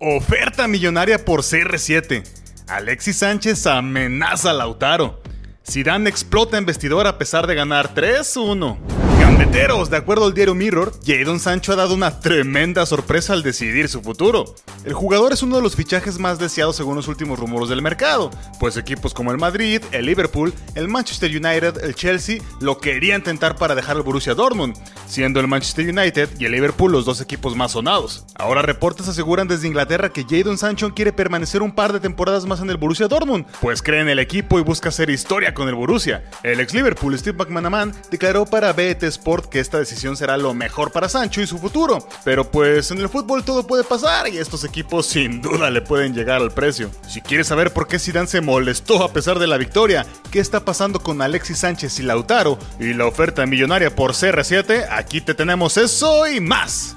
Oferta millonaria por CR7. Alexis Sánchez amenaza a Lautaro. Zidane explota en vestidor a pesar de ganar 3-1. De acuerdo al diario Mirror, Jadon Sancho ha dado una tremenda sorpresa al decidir su futuro. El jugador es uno de los fichajes más deseados según los últimos rumores del mercado, pues equipos como el Madrid, el Liverpool, el Manchester United, el Chelsea lo querían tentar para dejar el Borussia Dortmund, siendo el Manchester United y el Liverpool los dos equipos más sonados. Ahora reportes aseguran desde Inglaterra que Jadon Sancho quiere permanecer un par de temporadas más en el Borussia Dortmund, pues cree en el equipo y busca hacer historia con el Borussia. El ex Liverpool Steve McManaman declaró para BT Sport que esta decisión será lo mejor para Sancho y su futuro, pero pues en el fútbol todo puede pasar y estos equipos sin duda le pueden llegar al precio. Si quieres saber por qué Zidane se molestó a pesar de la victoria, qué está pasando con Alexis Sánchez y Lautaro y la oferta millonaria por CR7, aquí te tenemos eso y más.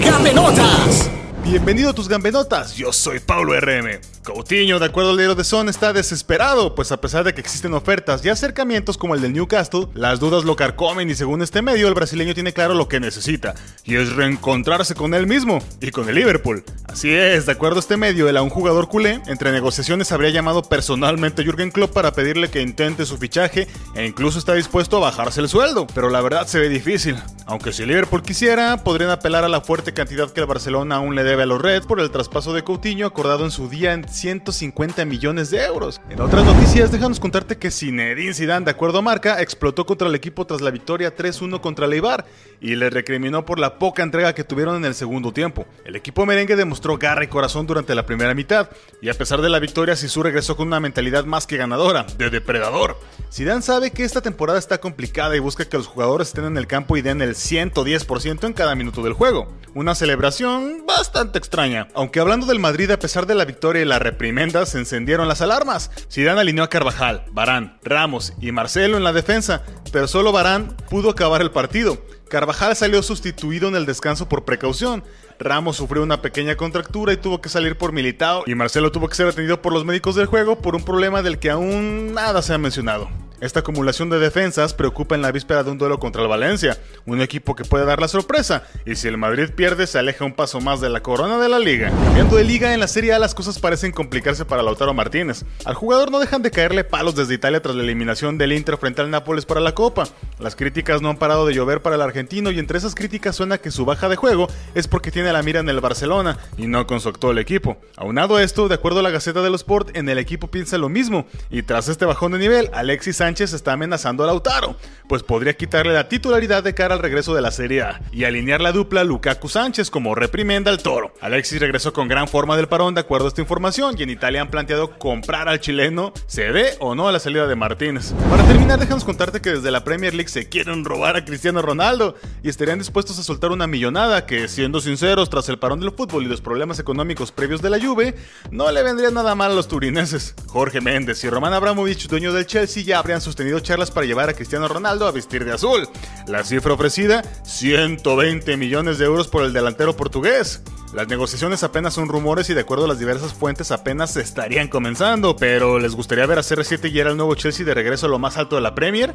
¡Gambenotas! Bienvenido a tus gambenotas, yo soy Paulo RM. Coutinho, de acuerdo al diario de Son, está desesperado, pues a pesar de que existen ofertas y acercamientos como el del Newcastle, las dudas lo carcomen y según este medio, el brasileño tiene claro lo que necesita, y es reencontrarse con él mismo y con el Liverpool. Así es, de acuerdo a este medio, el a un jugador culé, entre negociaciones habría llamado personalmente a Jürgen Klopp para pedirle que intente su fichaje e incluso está dispuesto a bajarse el sueldo, pero la verdad se ve difícil. Aunque si Liverpool quisiera, podrían apelar a la fuerte cantidad que el Barcelona aún le debe a los Reds por el traspaso de Coutinho acordado en su día en 150 millones de euros. En otras noticias, déjanos contarte que Zinedine Zidane, de acuerdo a Marca, explotó contra el equipo tras la victoria 3-1 contra Leibar y le recriminó por la poca entrega que tuvieron en el segundo tiempo. El equipo merengue demostró garra y corazón durante la primera mitad y a pesar de la victoria, Sisu regresó con una mentalidad más que ganadora, de depredador. Zidane sabe que esta temporada está complicada y busca que los jugadores estén en el campo y den el 110% en cada minuto del juego. Una celebración bastante extraña. Aunque hablando del Madrid, a pesar de la victoria y la reprimenda, se encendieron las alarmas. Zidane alineó a Carvajal, Barán, Ramos y Marcelo en la defensa, pero solo Barán pudo acabar el partido. Carvajal salió sustituido en el descanso por precaución. Ramos sufrió una pequeña contractura y tuvo que salir por militado. Y Marcelo tuvo que ser atendido por los médicos del juego por un problema del que aún nada se ha mencionado. Esta acumulación de defensas preocupa en la víspera de un duelo contra el Valencia, un equipo que puede dar la sorpresa, y si el Madrid pierde se aleja un paso más de la corona de la liga. Cambiando de liga, en la Serie A las cosas parecen complicarse para Lautaro Martínez. Al jugador no dejan de caerle palos desde Italia tras la eliminación del Inter frente al Nápoles para la Copa. Las críticas no han parado de llover para el argentino y entre esas críticas suena que su baja de juego es porque tiene la mira en el Barcelona y no con su actual equipo. Aunado a esto, de acuerdo a la Gaceta de los Sport, en el equipo piensa lo mismo, y tras este bajón de nivel, Alexis Sánchez está amenazando a Lautaro, pues podría quitarle la titularidad de cara al regreso de la Serie A y alinear la dupla Lukaku Sánchez como reprimenda al toro. Alexis regresó con gran forma del parón de acuerdo a esta información y en Italia han planteado comprar al chileno, se dé o no a la salida de Martínez. Para terminar, déjanos contarte que desde la Premier League se quieren robar a Cristiano Ronaldo y estarían dispuestos a soltar una millonada que, siendo sinceros, tras el parón del fútbol y los problemas económicos previos de la Juve, no le vendría nada mal a los turineses. Jorge Méndez y Roman Abramovich, dueño del Chelsea, ya habrían sostenido charlas para llevar a Cristiano Ronaldo a vestir de azul. La cifra ofrecida, 120 millones de euros por el delantero portugués. Las negociaciones apenas son rumores y de acuerdo a las diversas fuentes apenas estarían comenzando, pero ¿les gustaría ver a CR7 y era el nuevo Chelsea de regreso a lo más alto de la Premier?